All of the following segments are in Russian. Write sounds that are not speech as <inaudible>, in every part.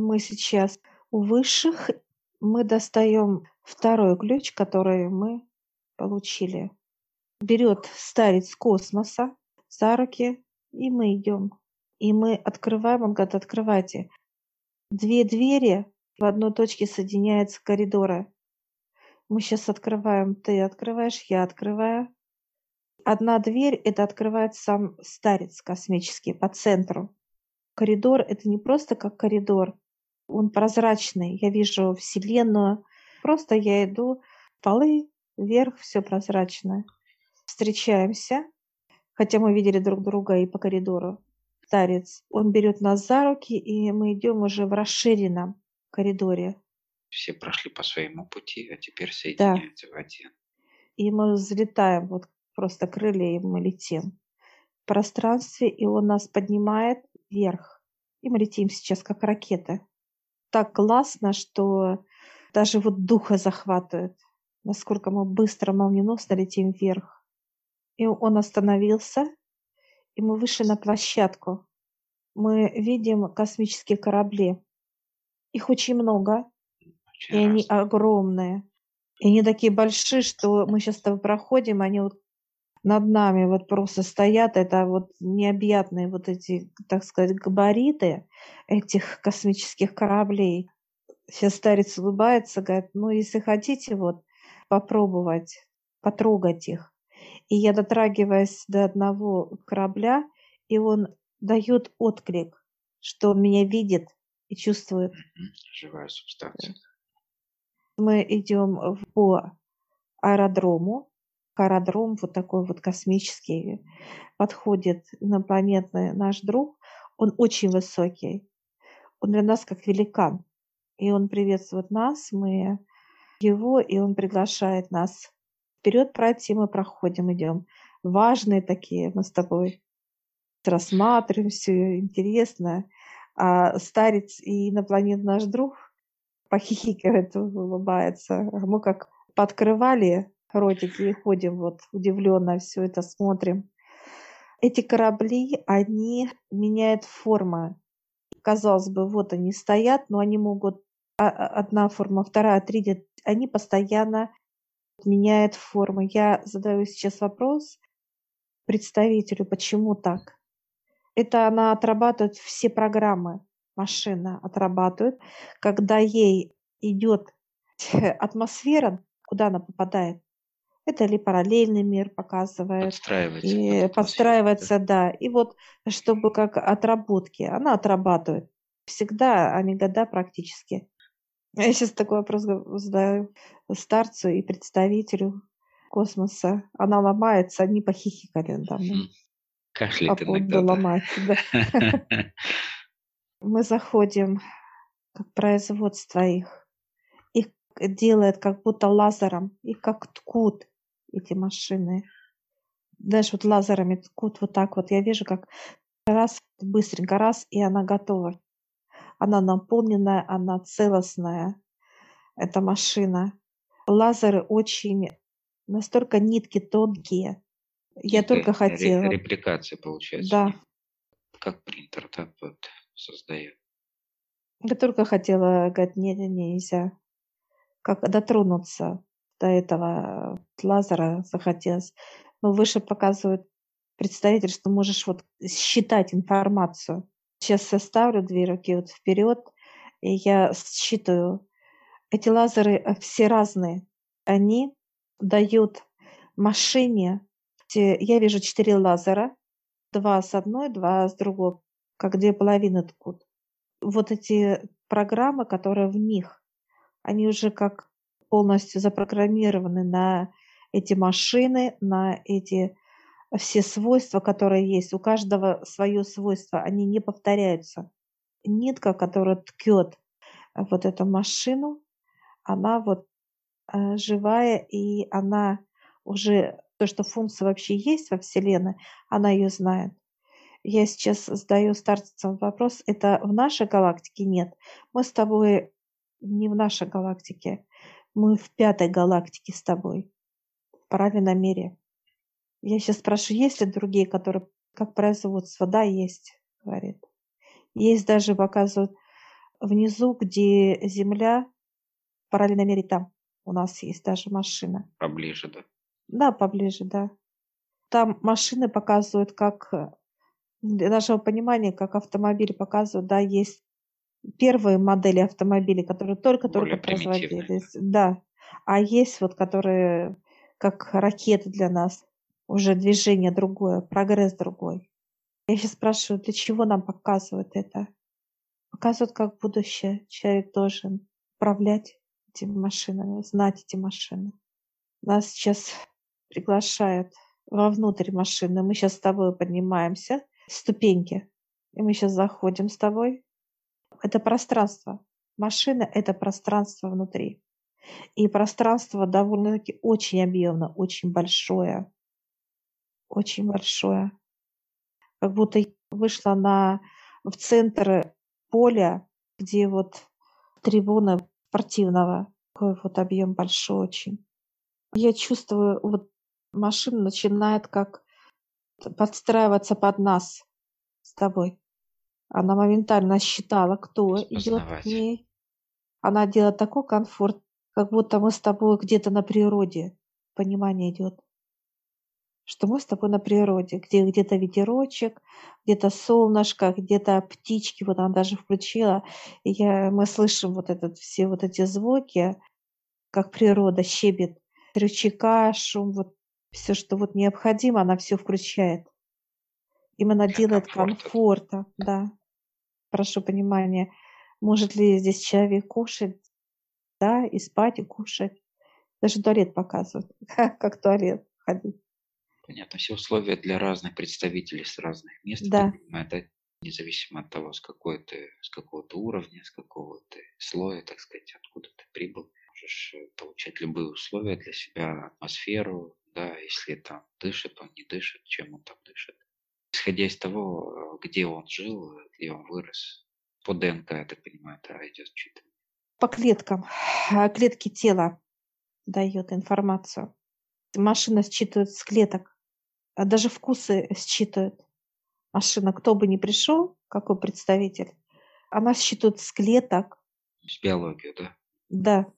Мы сейчас у высших, мы достаем второй ключ, который мы получили. Берет старец космоса за руки, и мы идем. И мы открываем, он говорит, открывайте. Две двери в одной точке соединяются коридоры. Мы сейчас открываем, ты открываешь, я открываю. Одна дверь, это открывает сам старец космический по центру. Коридор – это не просто как коридор, он прозрачный. Я вижу Вселенную. Просто я иду, полы, вверх, все прозрачное. Встречаемся, хотя мы видели друг друга и по коридору. Старец, он берет нас за руки, и мы идем уже в расширенном коридоре. Все прошли по своему пути, а теперь соединяются да. в один. И мы взлетаем, вот просто крылья, и мы летим в пространстве, и он нас поднимает вверх. И мы летим сейчас как ракеты. Так классно, что даже вот духа захватывает, насколько мы быстро, молниеносно летим вверх. И он остановился, и мы вышли на площадку. Мы видим космические корабли. Их очень много, очень и они огромные. И они такие большие, что мы сейчас с тобой проходим, они вот над нами вот просто стоят, это вот необъятные вот эти, так сказать, габариты этих космических кораблей. Сейчас старец улыбается, говорит, ну, если хотите вот попробовать, потрогать их. И я дотрагиваюсь до одного корабля, и он дает отклик, что он меня видит и чувствует. Живая субстанция. Мы идем по аэродрому, аэродром вот такой вот космический, подходит инопланетный наш друг, он очень высокий, он для нас как великан, и он приветствует нас, мы его, и он приглашает нас вперед пройти, мы проходим, идем. Важные такие мы с тобой рассматриваем все интересно. А старец и инопланетный наш друг похихикивает, улыбается. Мы как подкрывали ротики и ходим вот удивленно все это смотрим. Эти корабли, они меняют формы. Казалось бы, вот они стоят, но они могут а, а, одна форма, вторая, третья, они постоянно меняют формы. Я задаю сейчас вопрос представителю, почему так? Это она отрабатывает все программы, машина отрабатывает, когда ей идет <laughs> атмосфера, куда она попадает, это ли параллельный мир показывает. Подстраивается. И подстраивается, да. И вот, чтобы как отработки, она отрабатывает. Всегда, а не года практически. Я сейчас такой вопрос задаю старцу и представителю космоса. Она ломается, они похихикали. Хм. Кашляет иногда. ломается, да. <laughs> Мы заходим как производство их. Их делает как будто лазером, их как ткут эти машины. Даже вот лазерами ткут вот так вот. Я вижу, как раз, быстренько раз, и она готова. Она наполненная, она целостная, эта машина. Лазеры очень, настолько нитки тонкие. Я Это только хотела. Репликация получается. Да. Как принтер, так вот создает. Я только хотела говорить, не, не, нельзя. Как дотронуться до этого лазера захотелось. Но выше показывает представитель, что можешь вот считать информацию. Сейчас я ставлю две руки вот вперед, и я считаю. Эти лазеры э, все разные. Они дают машине, я вижу четыре лазера, два с одной, два с другой, как две половины ткут. Вот эти программы, которые в них, они уже как полностью запрограммированы на эти машины, на эти все свойства, которые есть. У каждого свое свойство, они не повторяются. Нитка, которая ткет вот эту машину, она вот э, живая, и она уже, то, что функция вообще есть во Вселенной, она ее знает. Я сейчас задаю старцам вопрос, это в нашей галактике нет. Мы с тобой не в нашей галактике. Мы в пятой галактике с тобой, в параллельном мире. Я сейчас спрашиваю, есть ли другие, которые как производство? Да, есть, говорит. Есть даже, показывают, внизу, где земля, параллельно мере там у нас есть даже машина. Поближе, да? Да, поближе, да. Там машины показывают, как для нашего понимания, как автомобили показывают, да, есть первые модели автомобилей, которые только-только производились. Да. А есть вот, которые как ракеты для нас. Уже движение другое, прогресс другой. Я сейчас спрашиваю, для чего нам показывают это? Показывают как будущее. Человек должен управлять этими машинами, знать эти машины. Нас сейчас приглашают вовнутрь машины. Мы сейчас с тобой поднимаемся, ступеньки. И мы сейчас заходим с тобой. Это пространство. Машина – это пространство внутри. И пространство довольно-таки очень объемно, очень большое. Очень большое. Как будто вышла на, в центр поля, где вот трибуна спортивного. Такой вот объем большой очень. Я чувствую, вот машина начинает как подстраиваться под нас с тобой. Она моментально считала, кто идет к ней. Она делает такой комфорт, как будто мы с тобой где-то на природе. Понимание идет. Что мы с тобой на природе, где где-то ветерочек, где-то солнышко, где-то птички. Вот она даже включила. И я, мы слышим вот этот, все вот эти звуки, как природа щебет, рычага, шум, вот все, что вот необходимо, она все включает. Именно Для делает комфорта, да прошу понимания, может ли здесь человек кушать, да, и спать, и кушать. Даже туалет показывают, <laughs> как туалет ходить. Понятно, все условия для разных представителей с разных мест. Да. Это независимо от того, с какой ты, с какого то уровня, с какого ты слоя, так сказать, откуда ты прибыл. Можешь э, получать любые условия для себя, атмосферу, да, если там дышит, он не дышит, чем он там дышит исходя из того, где он жил, где он вырос. По ДНК, я так понимаю, это идет считывание. По клеткам. А, клетки тела дает информацию. Машина считывает с клеток. А даже вкусы считывает. Машина, кто бы ни пришел, какой представитель, она считывает с клеток. С биологию, да? Да.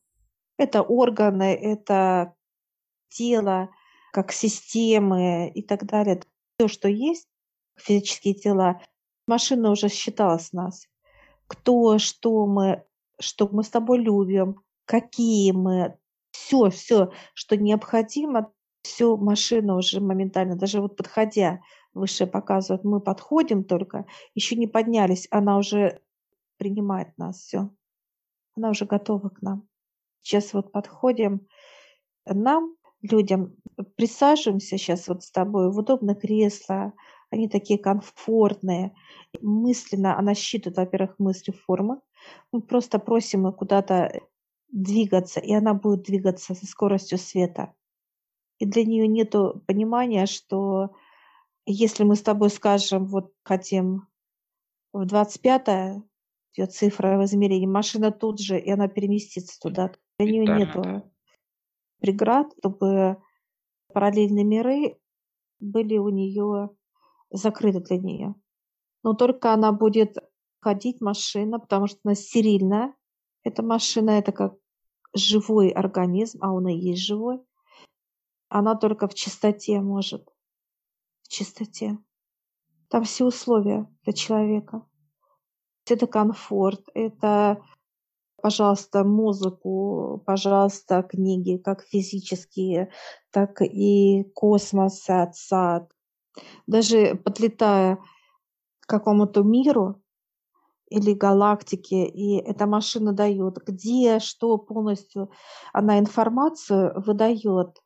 Это органы, это тело, как системы и так далее. Все, что есть, физические тела. Машина уже считала с нас. Кто, что мы, что мы с тобой любим, какие мы, все, все, что необходимо, все машина уже моментально, даже вот подходя, выше показывает, мы подходим только, еще не поднялись, она уже принимает нас, все. Она уже готова к нам. Сейчас вот подходим, нам, людям, присаживаемся сейчас вот с тобой в удобное кресло, они такие комфортные. Мысленно она считывает, во-первых, мысли формы. Мы просто просим ее куда-то двигаться, и она будет двигаться со скоростью света. И для нее нет понимания, что если мы с тобой скажем, вот хотим в 25 ее цифра в измерении, машина тут же, и она переместится туда. Для нее нет преград, чтобы параллельные миры были у нее закрыта для нее. Но только она будет ходить, машина, потому что она стерильная. Эта машина – это как живой организм, а он и есть живой. Она только в чистоте может. В чистоте. Там все условия для человека. Это комфорт, это, пожалуйста, музыку, пожалуйста, книги, как физические, так и космос, сад, даже подлетая к какому-то миру или галактике, и эта машина дает, где, что полностью, она информацию выдает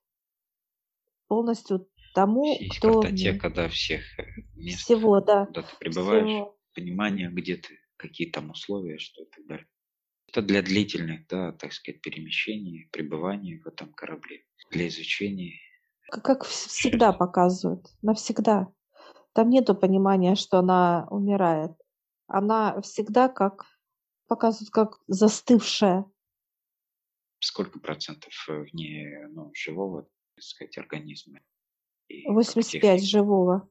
полностью тому, Есть кто... картотека, да, всех э, мест, всего, да. куда ты пребываешь, всего. понимание, где ты, какие там условия, что и так далее. Это для длительных, да, так сказать, перемещений, пребывания в этом корабле, для изучения как всегда показывают, навсегда. Там нету понимания, что она умирает. Она всегда как показывают как застывшая. Сколько процентов э, в ней ну, живого, так сказать, организма? И 85 живого.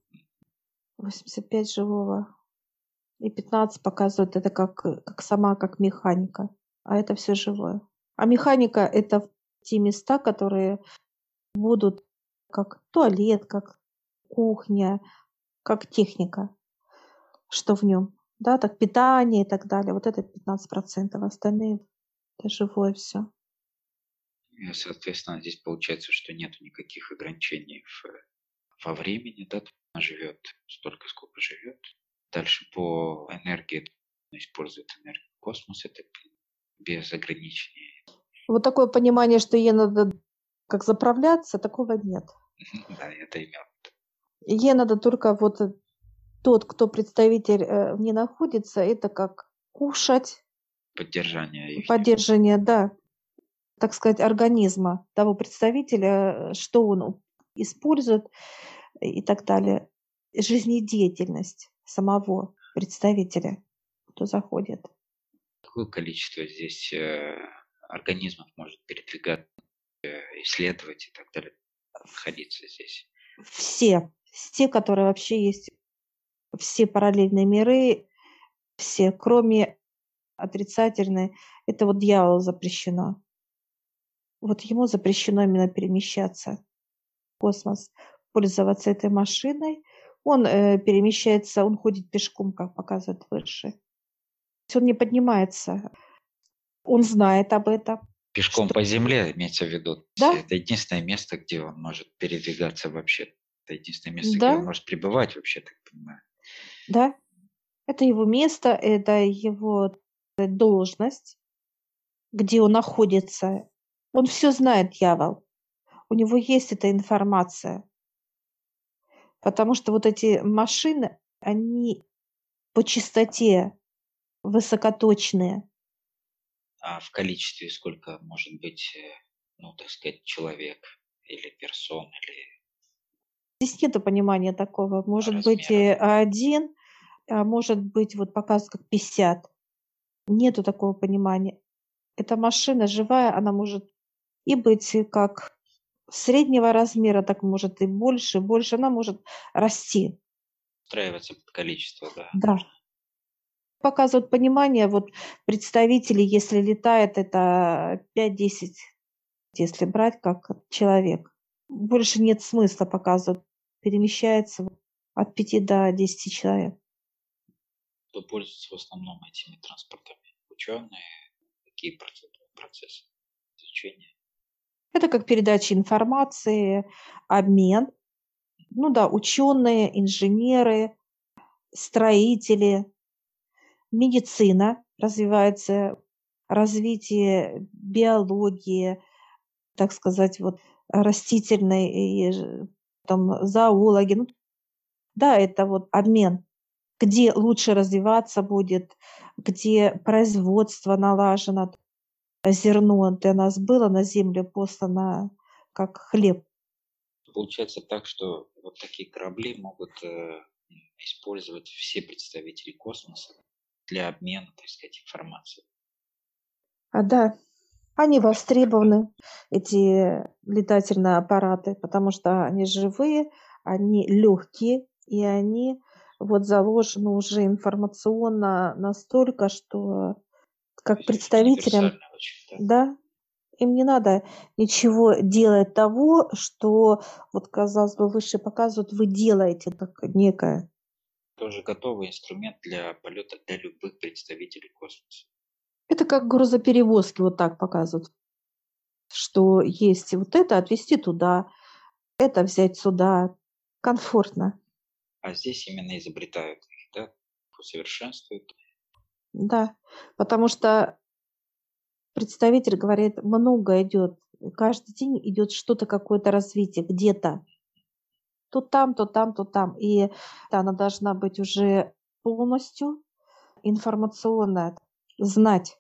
85 живого. И 15 показывает это как, как сама, как механика. А это все живое. А механика – это те места, которые будут как туалет, как кухня, как техника, что в нем. Да, так питание и так далее. Вот это 15%, остальные это живое все. И, соответственно, здесь получается, что нет никаких ограничений в, во времени, да, она живет столько, сколько живет. Дальше по энергии использует энергию космоса, это без ограничений. Вот такое понимание, что ей надо как заправляться, такого нет. <laughs> Да, это имел. Ей надо только вот тот, кто представитель э, не находится, это как кушать. Поддержание. Поддержание, да. Так сказать, организма того представителя, что он использует и так далее. Жизнедеятельность самого представителя, кто заходит. Какое количество здесь э, организмов может передвигаться, э, исследовать и так далее, находиться здесь? Все. Все, которые вообще есть. Все параллельные миры, все, кроме отрицательной, это вот дьявол запрещено. Вот ему запрещено именно перемещаться в космос, пользоваться этой машиной. Он э, перемещается, он ходит пешком, как показывает выше. Он не поднимается. Он знает об этом. Пешком что... по земле, имеется в виду. Да? Это единственное место, где он может передвигаться вообще. Это единственное место, да? где он может пребывать вообще, так понимаю. Да. Это его место, это его должность, где он находится. Он все знает, дьявол. У него есть эта информация. Потому что вот эти машины, они по частоте высокоточные. А в количестве сколько может быть, э, ну, так сказать, человек или персон, или... Здесь нет понимания такого. Может быть один, а может быть вот показывают как 50. Нету такого понимания. Эта машина живая, она может и быть как среднего размера, так может и больше, больше она может расти. Устраиваться под количество, да. Да. Показывают понимание, вот представители, если летает, это 5-10, если брать как человек. Больше нет смысла показывать. Перемещается от 5 до 10 человек. Кто пользуется в основном этими транспортами? Ученые? Какие процессы изучения? Это как передача информации, обмен. Ну да, ученые, инженеры, строители, медицина развивается, развитие биологии, так сказать, вот растительной и там зоологи. Ну, да, это вот обмен, где лучше развиваться будет, где производство налажено, зерно для нас было на землю послано как хлеб. Получается так, что вот такие корабли могут э, использовать все представители космоса для обмена, так сказать, информацией. А, да, они востребованы, эти летательные аппараты, потому что они живые, они легкие, и они вот заложены уже информационно настолько, что как представителям, да. им не надо ничего делать того, что, вот казалось бы, выше показывают, вы делаете так некое. Тоже готовый инструмент для полета для любых представителей космоса. Это как грузоперевозки вот так показывают, что есть вот это отвезти туда, это взять сюда, комфортно. А здесь именно изобретают их, да, усовершенствуют. Да, потому что представитель говорит, много идет, каждый день идет что-то, какое-то развитие где-то. То там, то там, то там. И она должна быть уже полностью информационная, знать,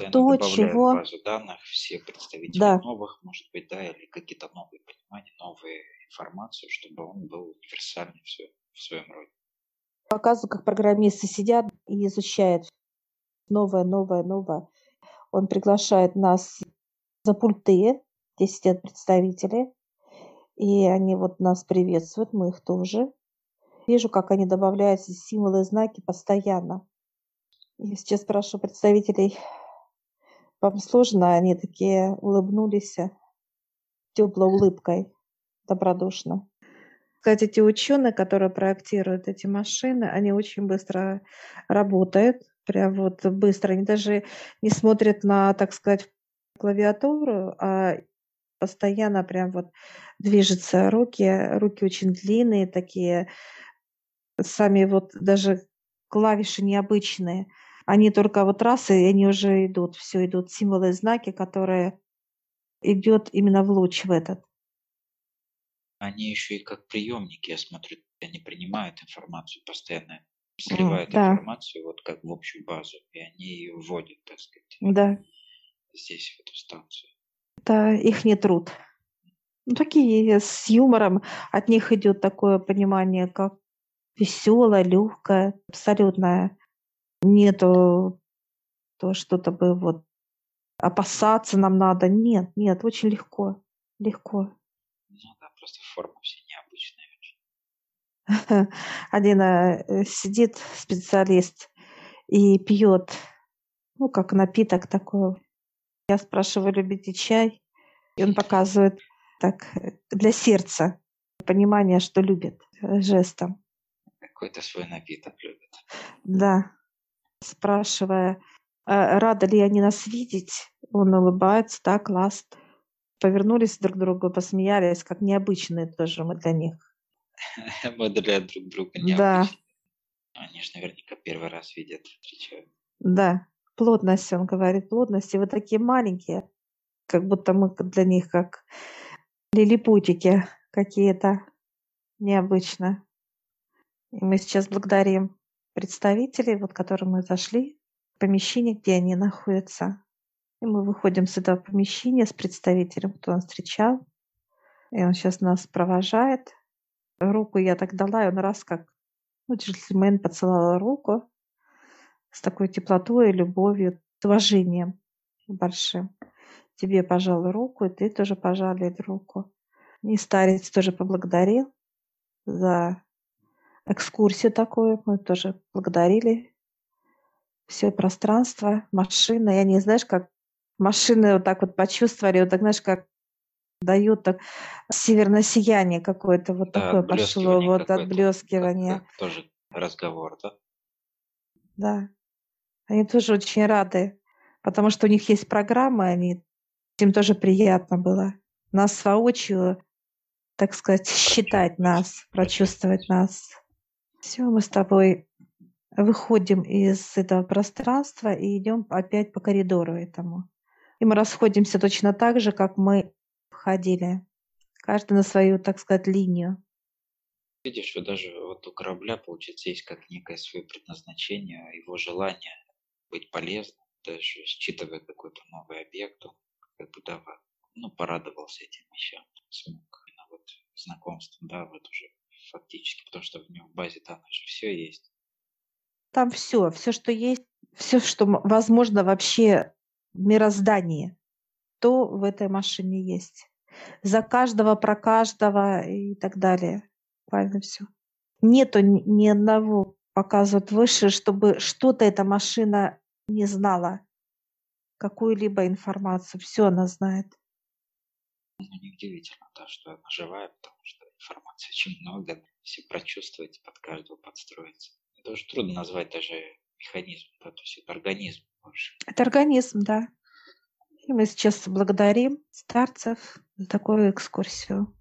и кто чего. базу данных, все представители да. новых, может быть, да, или какие-то новые понимания, новые информацию, чтобы он был универсальный все в своем роде. Показываю, как программисты сидят и изучают новое, новое, новое. Он приглашает нас за пульты, где сидят представители, и они вот нас приветствуют, мы их тоже. Вижу, как они добавляют символы и знаки постоянно. Я сейчас спрашиваю представителей, вам сложно? Они такие улыбнулись теплой улыбкой, добродушно. Кстати, эти ученые, которые проектируют эти машины, они очень быстро работают, прям вот быстро. Они даже не смотрят на, так сказать, клавиатуру, а постоянно прям вот движутся руки, руки очень длинные такие, сами вот даже клавиши необычные. Они только вот раз, и они уже идут, все идут символы и знаки, которые идет именно в луч в этот. Они еще и как приемники, я смотрю, они принимают информацию постоянно, сливают да. информацию вот как в общую базу, и они ее вводят, так сказать, Да, здесь, в эту станцию. Это их не труд. Ну, такие с юмором. От них идет такое понимание, как веселое, легкое, абсолютное. Нету то что-то бы вот опасаться нам надо. Нет, нет, очень легко. Легко. Ну да, просто форма все необычная очень. <laughs> Один э, сидит специалист и пьет, ну, как напиток такой. Я спрашиваю, любите чай? И он показывает так для сердца понимание, что любит э, жестом. Какой-то свой напиток любит. Да. Спрашивая, «А рады ли они нас видеть, он улыбается, да, класс. Повернулись друг к другу, посмеялись, как необычные тоже мы для них. <laughs> Мы для друг друга необычные. Да, Они же наверняка первый раз видят, встречают. да. Плотность, он говорит, плотность. И вы такие маленькие, как будто мы для них как лилипутики какие-то необычно. И мы сейчас благодарим представителей, вот, которые мы зашли, в помещение, где они находятся. И мы выходим с этого помещения с представителем, кто нас встречал. И он сейчас нас провожает. Руку я так дала, и он раз как ну, джентльмен поцеловал руку с такой теплотой любовью, с уважением большим. Тебе пожал руку, и ты тоже пожали эту руку. И старец тоже поблагодарил за экскурсию такую. Мы тоже благодарили все пространство, машина. Я не знаешь, как машины вот так вот почувствовали, вот так, знаешь, как дают так северное сияние какое-то вот Да, такое пошло, вот отблескивание. как тоже разговор, да? Да. Они тоже очень рады, потому что у них есть программа, они им тоже приятно было нас воочию, так сказать, считать нас, прочувствовать нас. Все, мы с тобой выходим из этого пространства и идем опять по коридору этому. И мы расходимся точно так же, как мы входили. Каждый на свою, так сказать, линию. Видишь, вот даже вот у корабля, получается, есть как некое свое предназначение, его желание быть полезным, даже считывая какой-то новый объект, он как бы да, ну, порадовался этим вещам, смог именно вот знакомством, да, вот уже фактически, потому что в нем в базе данных же все есть. Там все, все, что есть, все, что возможно вообще в мироздании, то в этой машине есть. За каждого, про каждого и так далее. Буквально все. Нету ни одного показывают выше, чтобы что-то эта машина не знала, какую-либо информацию. Все она знает. Ну, неудивительно, да, что она живая, потому что информации очень много, все прочувствовать, под каждого подстроиться. Это уже трудно назвать даже механизм, да, то есть это организм больше. Это организм, да. И мы сейчас благодарим старцев за такую экскурсию.